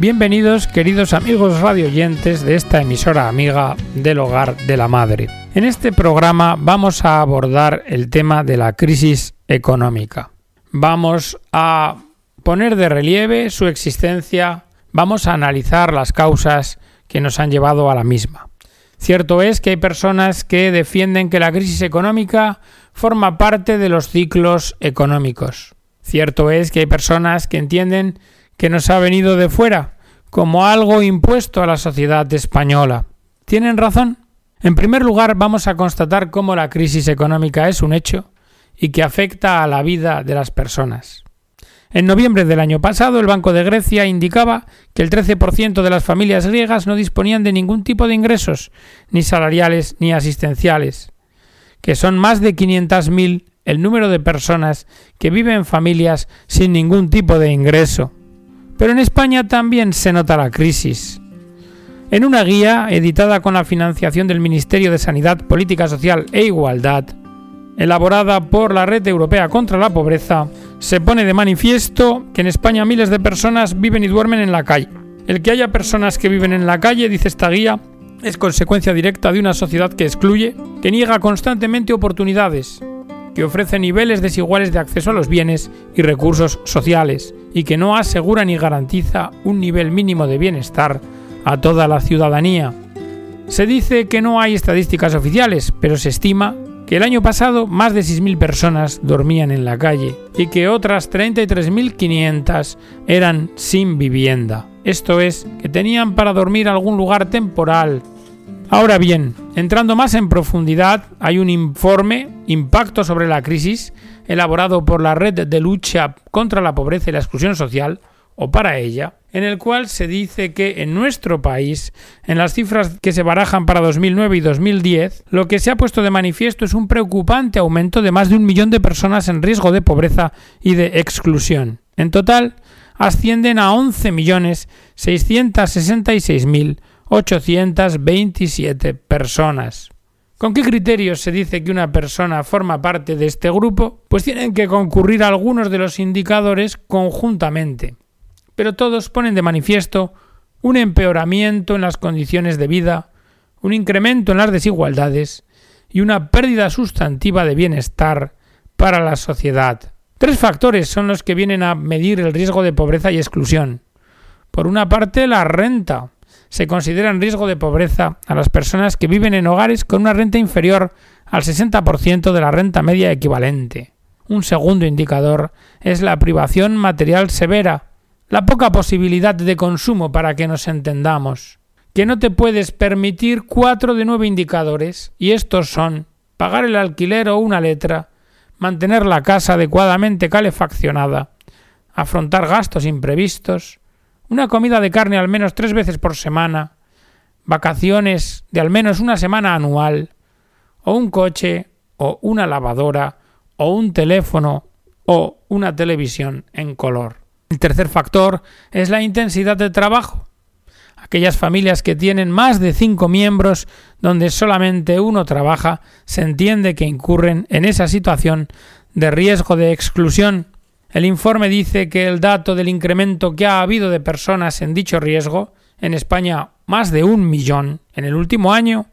Bienvenidos queridos amigos radioyentes de esta emisora amiga del hogar de la madre. En este programa vamos a abordar el tema de la crisis económica. Vamos a poner de relieve su existencia, vamos a analizar las causas que nos han llevado a la misma. Cierto es que hay personas que defienden que la crisis económica forma parte de los ciclos económicos. Cierto es que hay personas que entienden que nos ha venido de fuera, como algo impuesto a la sociedad española. ¿Tienen razón? En primer lugar, vamos a constatar cómo la crisis económica es un hecho y que afecta a la vida de las personas. En noviembre del año pasado, el Banco de Grecia indicaba que el 13% de las familias griegas no disponían de ningún tipo de ingresos, ni salariales ni asistenciales, que son más de 500.000 el número de personas que viven en familias sin ningún tipo de ingreso. Pero en España también se nota la crisis. En una guía editada con la financiación del Ministerio de Sanidad, Política Social e Igualdad, elaborada por la Red Europea contra la Pobreza, se pone de manifiesto que en España miles de personas viven y duermen en la calle. El que haya personas que viven en la calle, dice esta guía, es consecuencia directa de una sociedad que excluye, que niega constantemente oportunidades, que ofrece niveles desiguales de acceso a los bienes y recursos sociales, y que no asegura ni garantiza un nivel mínimo de bienestar a toda la ciudadanía. Se dice que no hay estadísticas oficiales, pero se estima que el año pasado más de 6.000 personas dormían en la calle y que otras 33.500 eran sin vivienda. Esto es, que tenían para dormir algún lugar temporal. Ahora bien, entrando más en profundidad, hay un informe, Impacto sobre la crisis, elaborado por la Red de Lucha contra la Pobreza y la Exclusión Social, o para ella, en el cual se dice que en nuestro país, en las cifras que se barajan para 2009 y 2010, lo que se ha puesto de manifiesto es un preocupante aumento de más de un millón de personas en riesgo de pobreza y de exclusión. En total, ascienden a 11.666.827 personas. ¿Con qué criterios se dice que una persona forma parte de este grupo? Pues tienen que concurrir algunos de los indicadores conjuntamente pero todos ponen de manifiesto un empeoramiento en las condiciones de vida, un incremento en las desigualdades y una pérdida sustantiva de bienestar para la sociedad. Tres factores son los que vienen a medir el riesgo de pobreza y exclusión. Por una parte, la renta. Se considera en riesgo de pobreza a las personas que viven en hogares con una renta inferior al 60% de la renta media equivalente. Un segundo indicador es la privación material severa, la poca posibilidad de consumo para que nos entendamos, que no te puedes permitir cuatro de nueve indicadores, y estos son pagar el alquiler o una letra, mantener la casa adecuadamente calefaccionada, afrontar gastos imprevistos, una comida de carne al menos tres veces por semana, vacaciones de al menos una semana anual, o un coche, o una lavadora, o un teléfono, o una televisión en color. El tercer factor es la intensidad de trabajo. Aquellas familias que tienen más de cinco miembros donde solamente uno trabaja, se entiende que incurren en esa situación de riesgo de exclusión. El informe dice que el dato del incremento que ha habido de personas en dicho riesgo, en España más de un millón en el último año,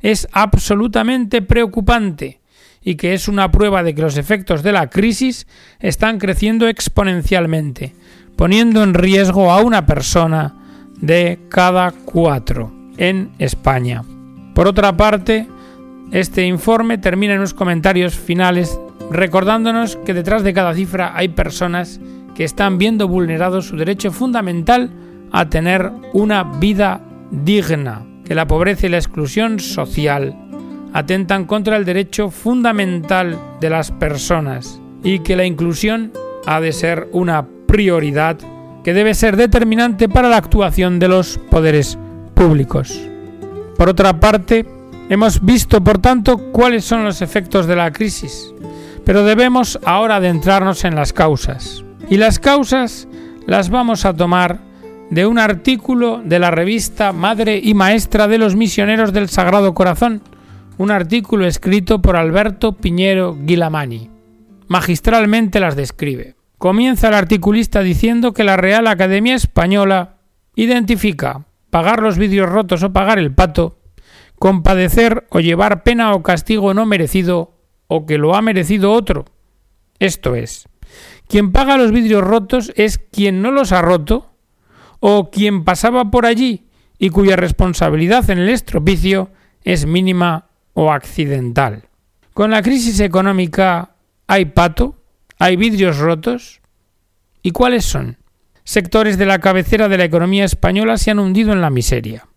es absolutamente preocupante y que es una prueba de que los efectos de la crisis están creciendo exponencialmente, poniendo en riesgo a una persona de cada cuatro en España. Por otra parte, este informe termina en unos comentarios finales recordándonos que detrás de cada cifra hay personas que están viendo vulnerado su derecho fundamental a tener una vida digna, que la pobreza y la exclusión social atentan contra el derecho fundamental de las personas y que la inclusión ha de ser una prioridad que debe ser determinante para la actuación de los poderes públicos. Por otra parte, hemos visto, por tanto, cuáles son los efectos de la crisis, pero debemos ahora adentrarnos en las causas. Y las causas las vamos a tomar de un artículo de la revista Madre y Maestra de los Misioneros del Sagrado Corazón, un artículo escrito por Alberto Piñero Guilamani. Magistralmente las describe. Comienza el articulista diciendo que la Real Academia Española identifica pagar los vidrios rotos o pagar el pato, compadecer o llevar pena o castigo no merecido o que lo ha merecido otro. Esto es, quien paga los vidrios rotos es quien no los ha roto o quien pasaba por allí y cuya responsabilidad en el estropicio es mínima o accidental. Con la crisis económica hay pato, hay vidrios rotos. ¿Y cuáles son? Sectores de la cabecera de la economía española se han hundido en la miseria.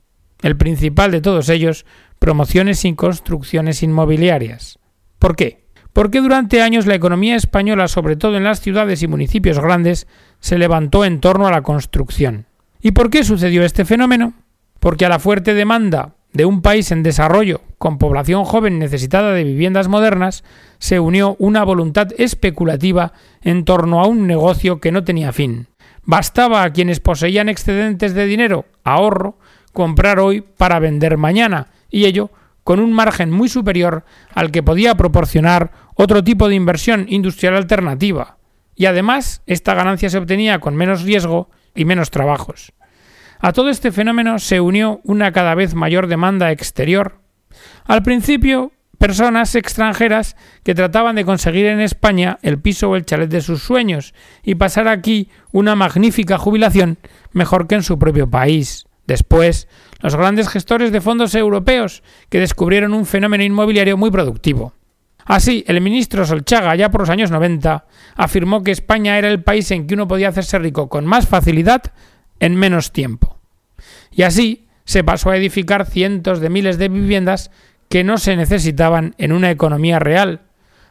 El principal de todos ellos, promociones y construcciones inmobiliarias. ¿Por qué? Porque durante años la economía española, sobre todo en las ciudades y municipios grandes, se levantó en torno a la construcción. ¿Y por qué sucedió este fenómeno? Porque a la fuerte demanda de un país en desarrollo, con población joven necesitada de viviendas modernas, se unió una voluntad especulativa en torno a un negocio que no tenía fin. Bastaba a quienes poseían excedentes de dinero, ahorro, comprar hoy para vender mañana, y ello con un margen muy superior al que podía proporcionar otro tipo de inversión industrial alternativa, y además esta ganancia se obtenía con menos riesgo y menos trabajos. A todo este fenómeno se unió una cada vez mayor demanda exterior. Al principio, personas extranjeras que trataban de conseguir en España el piso o el chalet de sus sueños y pasar aquí una magnífica jubilación mejor que en su propio país. Después, los grandes gestores de fondos europeos que descubrieron un fenómeno inmobiliario muy productivo. Así, el ministro Solchaga, ya por los años 90, afirmó que España era el país en que uno podía hacerse rico con más facilidad en menos tiempo. Y así se pasó a edificar cientos de miles de viviendas que no se necesitaban en una economía real,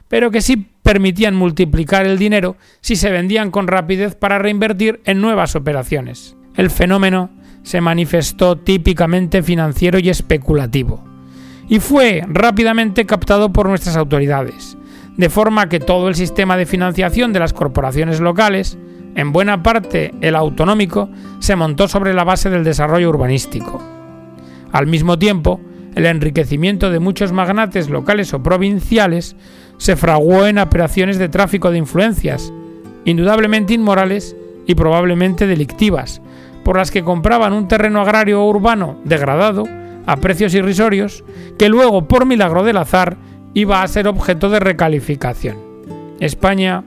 pero que sí permitían multiplicar el dinero si se vendían con rapidez para reinvertir en nuevas operaciones. El fenómeno se manifestó típicamente financiero y especulativo, y fue rápidamente captado por nuestras autoridades, de forma que todo el sistema de financiación de las corporaciones locales, en buena parte el autonómico, se montó sobre la base del desarrollo urbanístico. Al mismo tiempo, el enriquecimiento de muchos magnates locales o provinciales se fraguó en operaciones de tráfico de influencias, indudablemente inmorales y probablemente delictivas, por las que compraban un terreno agrario o urbano degradado a precios irrisorios que luego, por milagro del azar, iba a ser objeto de recalificación. España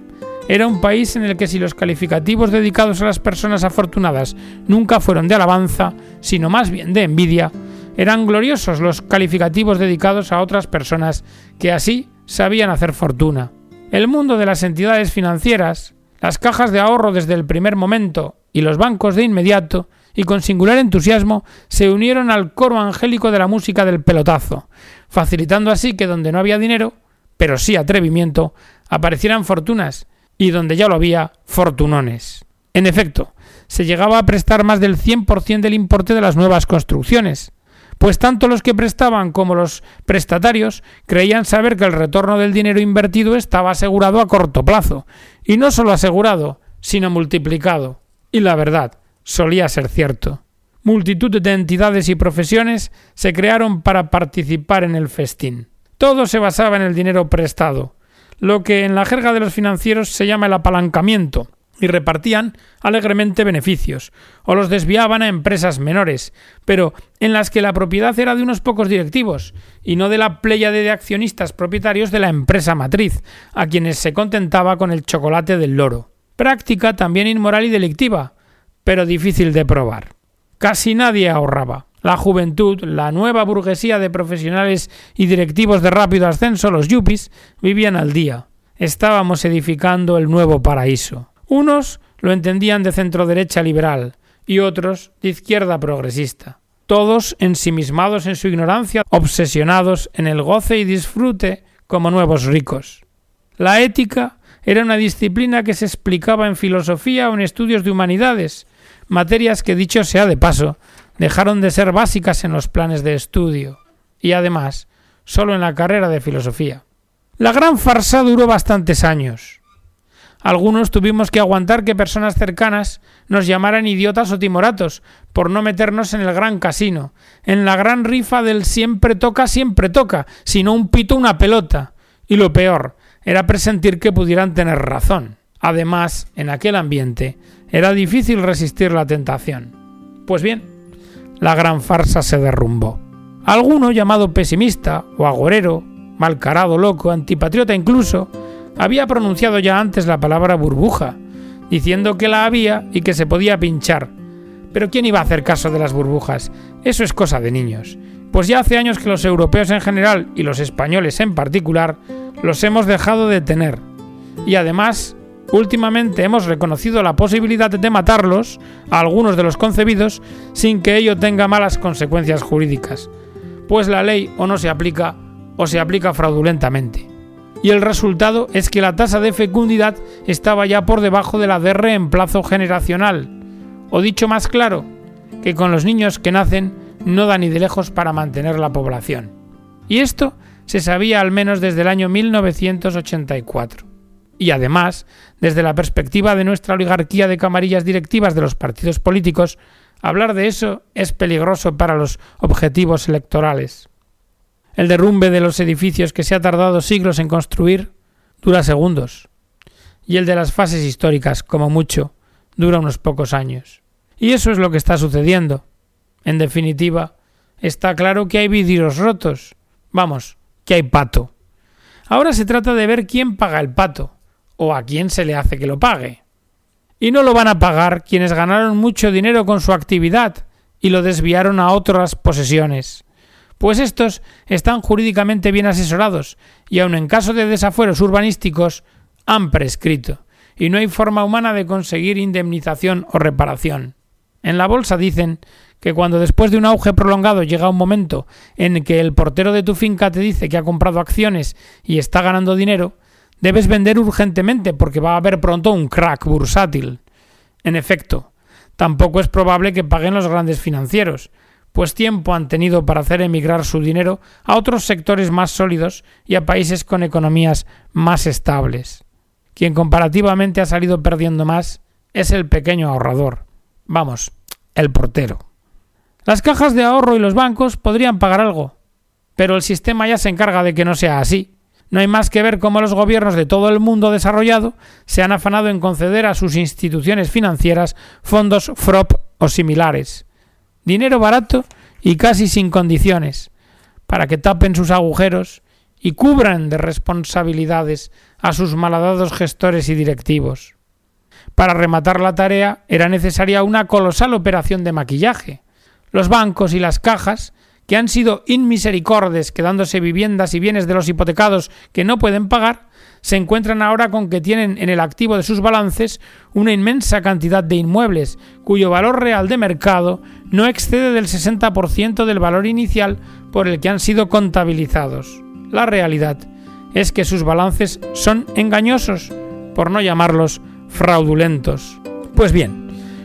era un país en el que si los calificativos dedicados a las personas afortunadas nunca fueron de alabanza, sino más bien de envidia, eran gloriosos los calificativos dedicados a otras personas que así sabían hacer fortuna. El mundo de las entidades financieras, las cajas de ahorro desde el primer momento y los bancos de inmediato, y con singular entusiasmo, se unieron al coro angélico de la música del pelotazo, facilitando así que donde no había dinero, pero sí atrevimiento, aparecieran fortunas, y donde ya lo había, fortunones. En efecto, se llegaba a prestar más del 100% del importe de las nuevas construcciones, pues tanto los que prestaban como los prestatarios creían saber que el retorno del dinero invertido estaba asegurado a corto plazo, y no solo asegurado, sino multiplicado. Y la verdad, solía ser cierto. Multitud de entidades y profesiones se crearon para participar en el festín. Todo se basaba en el dinero prestado, lo que en la jerga de los financieros se llama el apalancamiento, y repartían alegremente beneficios, o los desviaban a empresas menores, pero en las que la propiedad era de unos pocos directivos, y no de la pléyade de accionistas propietarios de la empresa matriz, a quienes se contentaba con el chocolate del loro. Práctica también inmoral y delictiva, pero difícil de probar. Casi nadie ahorraba. La juventud, la nueva burguesía de profesionales y directivos de rápido ascenso, los yuppies, vivían al día. Estábamos edificando el nuevo paraíso. Unos lo entendían de centro derecha liberal y otros de izquierda progresista. Todos ensimismados en su ignorancia, obsesionados en el goce y disfrute como nuevos ricos. La ética era una disciplina que se explicaba en filosofía o en estudios de humanidades, materias que, dicho sea de paso, dejaron de ser básicas en los planes de estudio, y además, solo en la carrera de filosofía. La gran farsa duró bastantes años. Algunos tuvimos que aguantar que personas cercanas nos llamaran idiotas o timoratos por no meternos en el gran casino, en la gran rifa del siempre toca, siempre toca, sino un pito, una pelota. Y lo peor, era presentir que pudieran tener razón. Además, en aquel ambiente, era difícil resistir la tentación. Pues bien, la gran farsa se derrumbó. Alguno llamado pesimista o agorero, malcarado, loco, antipatriota incluso, había pronunciado ya antes la palabra burbuja, diciendo que la había y que se podía pinchar. Pero ¿quién iba a hacer caso de las burbujas? Eso es cosa de niños. Pues ya hace años que los europeos en general y los españoles en particular los hemos dejado de tener. Y además, últimamente hemos reconocido la posibilidad de matarlos, a algunos de los concebidos, sin que ello tenga malas consecuencias jurídicas. Pues la ley o no se aplica o se aplica fraudulentamente. Y el resultado es que la tasa de fecundidad estaba ya por debajo de la de reemplazo generacional. O dicho más claro, que con los niños que nacen no da ni de lejos para mantener la población. Y esto se sabía al menos desde el año 1984. Y además, desde la perspectiva de nuestra oligarquía de camarillas directivas de los partidos políticos, hablar de eso es peligroso para los objetivos electorales. El derrumbe de los edificios que se ha tardado siglos en construir dura segundos, y el de las fases históricas, como mucho, dura unos pocos años. Y eso es lo que está sucediendo. En definitiva, está claro que hay vidrios rotos. Vamos, que hay pato. Ahora se trata de ver quién paga el pato, o a quién se le hace que lo pague. Y no lo van a pagar quienes ganaron mucho dinero con su actividad y lo desviaron a otras posesiones. Pues estos están jurídicamente bien asesorados y aun en caso de desafueros urbanísticos han prescrito, y no hay forma humana de conseguir indemnización o reparación. En la bolsa dicen que cuando después de un auge prolongado llega un momento en que el portero de tu finca te dice que ha comprado acciones y está ganando dinero, debes vender urgentemente porque va a haber pronto un crack bursátil. En efecto, tampoco es probable que paguen los grandes financieros, pues tiempo han tenido para hacer emigrar su dinero a otros sectores más sólidos y a países con economías más estables. Quien comparativamente ha salido perdiendo más es el pequeño ahorrador. Vamos, el portero. Las cajas de ahorro y los bancos podrían pagar algo, pero el sistema ya se encarga de que no sea así. No hay más que ver cómo los gobiernos de todo el mundo desarrollado se han afanado en conceder a sus instituciones financieras fondos FROP o similares. Dinero barato y casi sin condiciones, para que tapen sus agujeros y cubran de responsabilidades a sus malhadados gestores y directivos. Para rematar la tarea era necesaria una colosal operación de maquillaje, los bancos y las cajas, que han sido inmisericordes quedándose viviendas y bienes de los hipotecados que no pueden pagar, se encuentran ahora con que tienen en el activo de sus balances una inmensa cantidad de inmuebles cuyo valor real de mercado no excede del 60% del valor inicial por el que han sido contabilizados. La realidad es que sus balances son engañosos, por no llamarlos fraudulentos. Pues bien,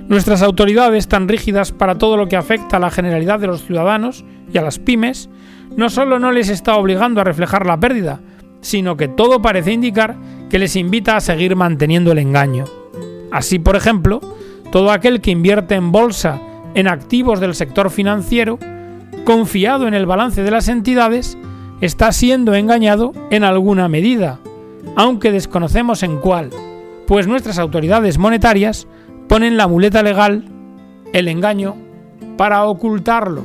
Nuestras autoridades, tan rígidas para todo lo que afecta a la generalidad de los ciudadanos y a las pymes, no solo no les está obligando a reflejar la pérdida, sino que todo parece indicar que les invita a seguir manteniendo el engaño. Así, por ejemplo, todo aquel que invierte en bolsa en activos del sector financiero, confiado en el balance de las entidades, está siendo engañado en alguna medida, aunque desconocemos en cuál, pues nuestras autoridades monetarias ponen la muleta legal, el engaño, para ocultarlo.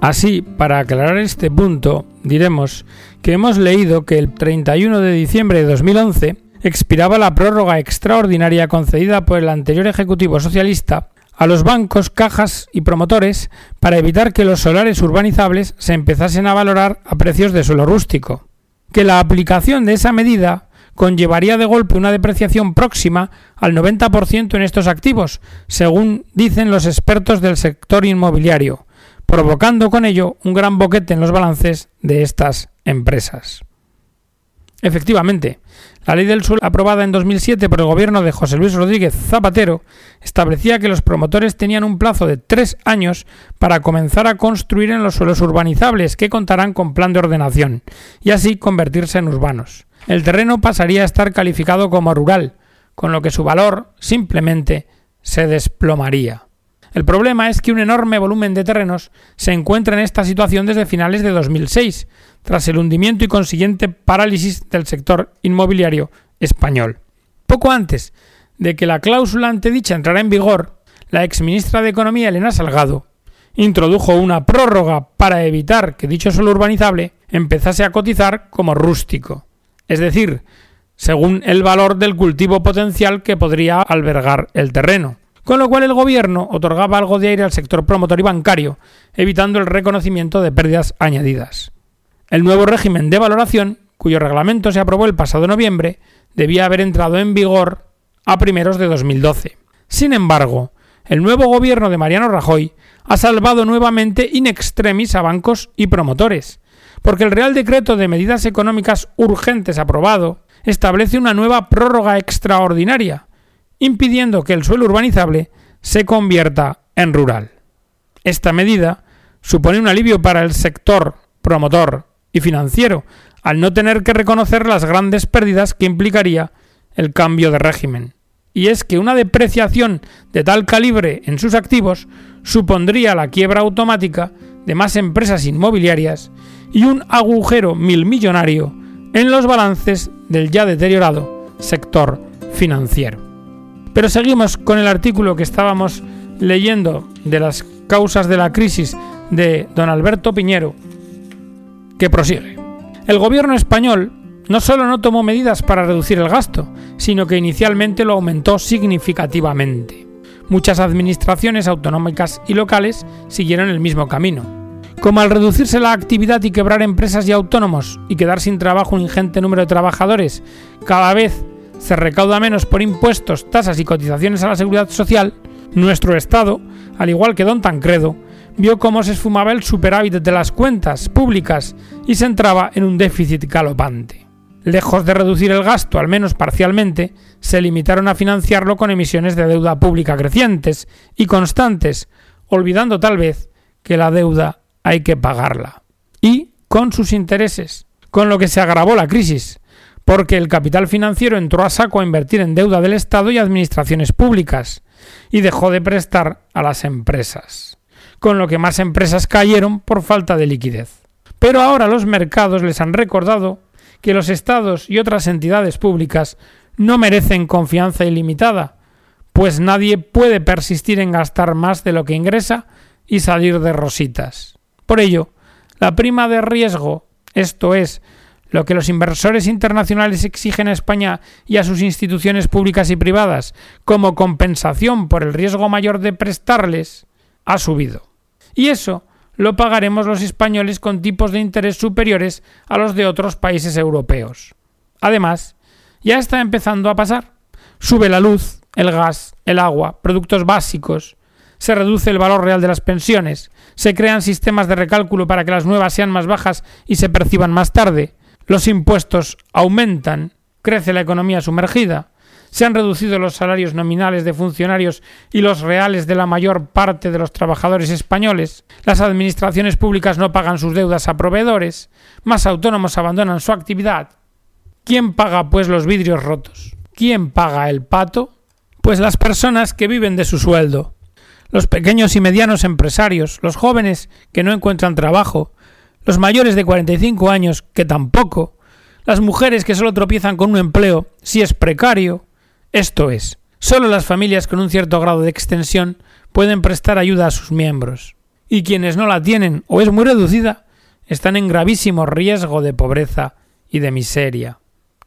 Así, para aclarar este punto, diremos que hemos leído que el 31 de diciembre de 2011 expiraba la prórroga extraordinaria concedida por el anterior Ejecutivo Socialista a los bancos, cajas y promotores para evitar que los solares urbanizables se empezasen a valorar a precios de suelo rústico. Que la aplicación de esa medida conllevaría de golpe una depreciación próxima al 90% en estos activos, según dicen los expertos del sector inmobiliario, provocando con ello un gran boquete en los balances de estas empresas. Efectivamente, la ley del suelo aprobada en 2007 por el gobierno de José Luis Rodríguez Zapatero establecía que los promotores tenían un plazo de tres años para comenzar a construir en los suelos urbanizables que contarán con plan de ordenación y así convertirse en urbanos el terreno pasaría a estar calificado como rural, con lo que su valor simplemente se desplomaría. El problema es que un enorme volumen de terrenos se encuentra en esta situación desde finales de 2006, tras el hundimiento y consiguiente parálisis del sector inmobiliario español. Poco antes de que la cláusula antedicha entrara en vigor, la exministra de Economía Elena Salgado introdujo una prórroga para evitar que dicho suelo urbanizable empezase a cotizar como rústico, es decir, según el valor del cultivo potencial que podría albergar el terreno, con lo cual el gobierno otorgaba algo de aire al sector promotor y bancario, evitando el reconocimiento de pérdidas añadidas. El nuevo régimen de valoración, cuyo reglamento se aprobó el pasado noviembre, debía haber entrado en vigor a primeros de 2012. Sin embargo, el nuevo gobierno de Mariano Rajoy ha salvado nuevamente in extremis a bancos y promotores, porque el Real Decreto de Medidas Económicas Urgentes aprobado establece una nueva prórroga extraordinaria, impidiendo que el suelo urbanizable se convierta en rural. Esta medida supone un alivio para el sector promotor y financiero, al no tener que reconocer las grandes pérdidas que implicaría el cambio de régimen. Y es que una depreciación de tal calibre en sus activos supondría la quiebra automática de más empresas inmobiliarias y un agujero milmillonario en los balances del ya deteriorado sector financiero. Pero seguimos con el artículo que estábamos leyendo de las causas de la crisis de don Alberto Piñero, que prosigue. El gobierno español no solo no tomó medidas para reducir el gasto, sino que inicialmente lo aumentó significativamente. Muchas administraciones autonómicas y locales siguieron el mismo camino. Como al reducirse la actividad y quebrar empresas y autónomos y quedar sin trabajo un ingente número de trabajadores, cada vez se recauda menos por impuestos, tasas y cotizaciones a la seguridad social, nuestro Estado, al igual que don Tancredo, vio cómo se esfumaba el superávit de las cuentas públicas y se entraba en un déficit galopante lejos de reducir el gasto, al menos parcialmente, se limitaron a financiarlo con emisiones de deuda pública crecientes y constantes, olvidando tal vez que la deuda hay que pagarla. Y con sus intereses, con lo que se agravó la crisis, porque el capital financiero entró a saco a invertir en deuda del Estado y administraciones públicas, y dejó de prestar a las empresas, con lo que más empresas cayeron por falta de liquidez. Pero ahora los mercados les han recordado que los estados y otras entidades públicas no merecen confianza ilimitada, pues nadie puede persistir en gastar más de lo que ingresa y salir de rositas. Por ello, la prima de riesgo, esto es, lo que los inversores internacionales exigen a España y a sus instituciones públicas y privadas como compensación por el riesgo mayor de prestarles, ha subido. Y eso lo pagaremos los españoles con tipos de interés superiores a los de otros países europeos. Además, ya está empezando a pasar. Sube la luz, el gas, el agua, productos básicos, se reduce el valor real de las pensiones, se crean sistemas de recálculo para que las nuevas sean más bajas y se perciban más tarde, los impuestos aumentan, crece la economía sumergida, se han reducido los salarios nominales de funcionarios y los reales de la mayor parte de los trabajadores españoles, las administraciones públicas no pagan sus deudas a proveedores, más autónomos abandonan su actividad. ¿Quién paga, pues, los vidrios rotos? ¿Quién paga el pato? Pues las personas que viven de su sueldo, los pequeños y medianos empresarios, los jóvenes que no encuentran trabajo, los mayores de 45 años que tampoco, las mujeres que solo tropiezan con un empleo si es precario, esto es, solo las familias con un cierto grado de extensión pueden prestar ayuda a sus miembros, y quienes no la tienen o es muy reducida están en gravísimo riesgo de pobreza y de miseria.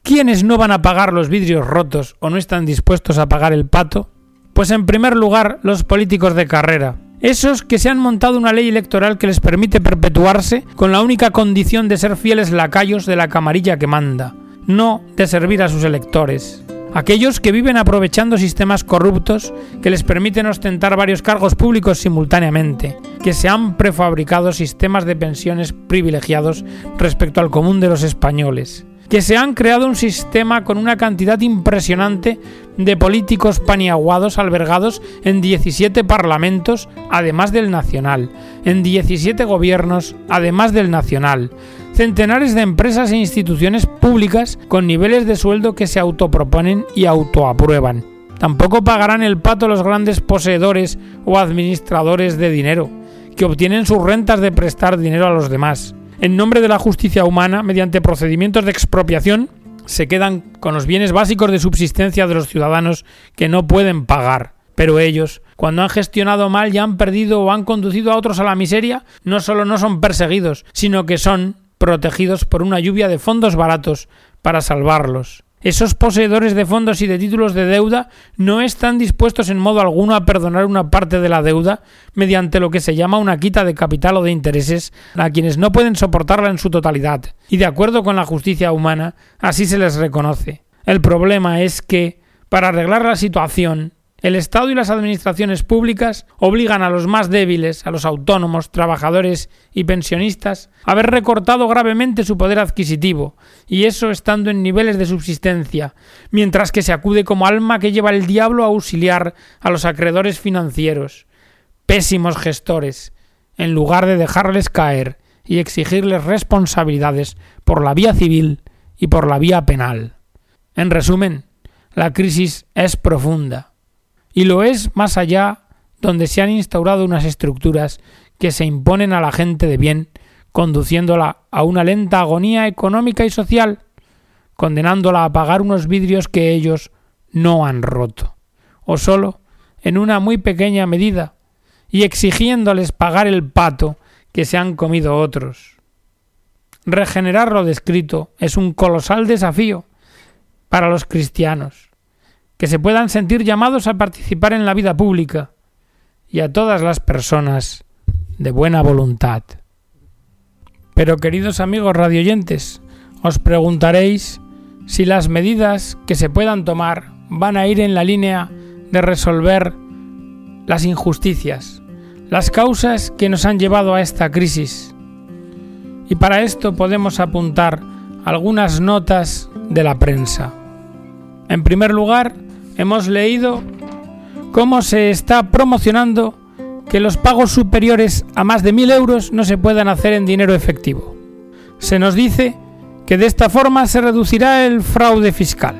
¿Quiénes no van a pagar los vidrios rotos o no están dispuestos a pagar el pato? Pues en primer lugar los políticos de carrera, esos que se han montado una ley electoral que les permite perpetuarse con la única condición de ser fieles lacayos de la camarilla que manda, no de servir a sus electores aquellos que viven aprovechando sistemas corruptos que les permiten ostentar varios cargos públicos simultáneamente, que se han prefabricado sistemas de pensiones privilegiados respecto al común de los españoles, que se han creado un sistema con una cantidad impresionante de políticos paniaguados albergados en 17 parlamentos, además del nacional, en 17 gobiernos, además del nacional, centenares de empresas e instituciones públicas con niveles de sueldo que se autoproponen y autoaprueban. Tampoco pagarán el pato los grandes poseedores o administradores de dinero, que obtienen sus rentas de prestar dinero a los demás. En nombre de la justicia humana, mediante procedimientos de expropiación, se quedan con los bienes básicos de subsistencia de los ciudadanos que no pueden pagar. Pero ellos, cuando han gestionado mal y han perdido o han conducido a otros a la miseria, no solo no son perseguidos, sino que son protegidos por una lluvia de fondos baratos para salvarlos. Esos poseedores de fondos y de títulos de deuda no están dispuestos en modo alguno a perdonar una parte de la deuda mediante lo que se llama una quita de capital o de intereses a quienes no pueden soportarla en su totalidad, y de acuerdo con la justicia humana, así se les reconoce. El problema es que, para arreglar la situación, el Estado y las administraciones públicas obligan a los más débiles, a los autónomos, trabajadores y pensionistas, a haber recortado gravemente su poder adquisitivo, y eso estando en niveles de subsistencia, mientras que se acude como alma que lleva el diablo a auxiliar a los acreedores financieros, pésimos gestores, en lugar de dejarles caer y exigirles responsabilidades por la vía civil y por la vía penal. En resumen, la crisis es profunda y lo es más allá donde se han instaurado unas estructuras que se imponen a la gente de bien, conduciéndola a una lenta agonía económica y social, condenándola a pagar unos vidrios que ellos no han roto, o solo en una muy pequeña medida, y exigiéndoles pagar el pato que se han comido otros. Regenerar lo descrito es un colosal desafío para los cristianos que se puedan sentir llamados a participar en la vida pública y a todas las personas de buena voluntad. Pero queridos amigos radioyentes, os preguntaréis si las medidas que se puedan tomar van a ir en la línea de resolver las injusticias, las causas que nos han llevado a esta crisis. Y para esto podemos apuntar algunas notas de la prensa. En primer lugar, hemos leído cómo se está promocionando que los pagos superiores a más de mil euros no se puedan hacer en dinero efectivo. Se nos dice que de esta forma se reducirá el fraude fiscal.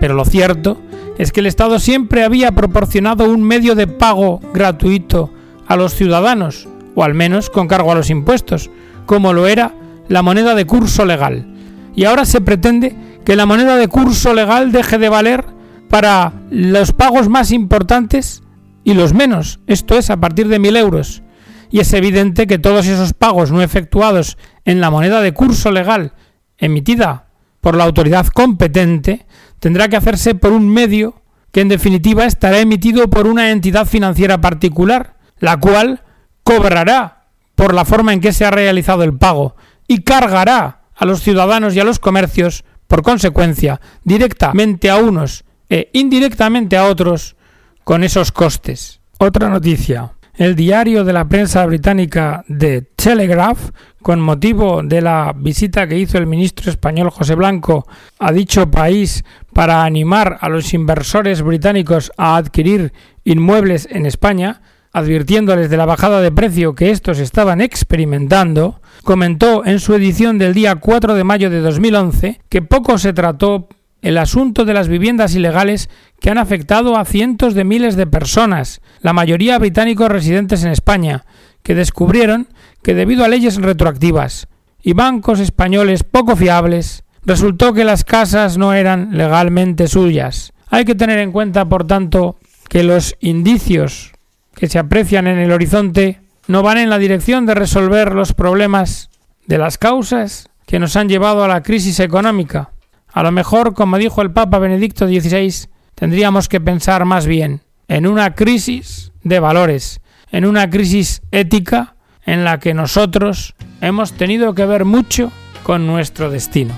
Pero lo cierto es que el Estado siempre había proporcionado un medio de pago gratuito a los ciudadanos, o al menos con cargo a los impuestos, como lo era la moneda de curso legal. Y ahora se pretende que la moneda de curso legal deje de valer para los pagos más importantes y los menos, esto es a partir de mil euros. Y es evidente que todos esos pagos no efectuados en la moneda de curso legal emitida por la autoridad competente tendrá que hacerse por un medio que en definitiva estará emitido por una entidad financiera particular, la cual cobrará por la forma en que se ha realizado el pago y cargará a los ciudadanos y a los comercios, por consecuencia, directamente a unos e indirectamente a otros con esos costes. Otra noticia. El diario de la prensa británica The Telegraph, con motivo de la visita que hizo el ministro español José Blanco a dicho país para animar a los inversores británicos a adquirir inmuebles en España, advirtiéndoles de la bajada de precio que estos estaban experimentando, comentó en su edición del día 4 de mayo de 2011 que poco se trató el asunto de las viviendas ilegales que han afectado a cientos de miles de personas, la mayoría británicos residentes en España, que descubrieron que debido a leyes retroactivas y bancos españoles poco fiables, resultó que las casas no eran legalmente suyas. Hay que tener en cuenta, por tanto, que los indicios que se aprecian en el horizonte no van en la dirección de resolver los problemas de las causas que nos han llevado a la crisis económica, a lo mejor, como dijo el Papa Benedicto XVI, tendríamos que pensar más bien en una crisis de valores, en una crisis ética en la que nosotros hemos tenido que ver mucho con nuestro destino.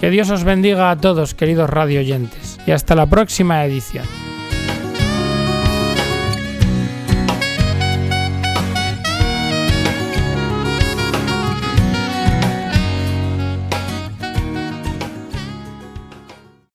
Que Dios os bendiga a todos, queridos radio oyentes, y hasta la próxima edición.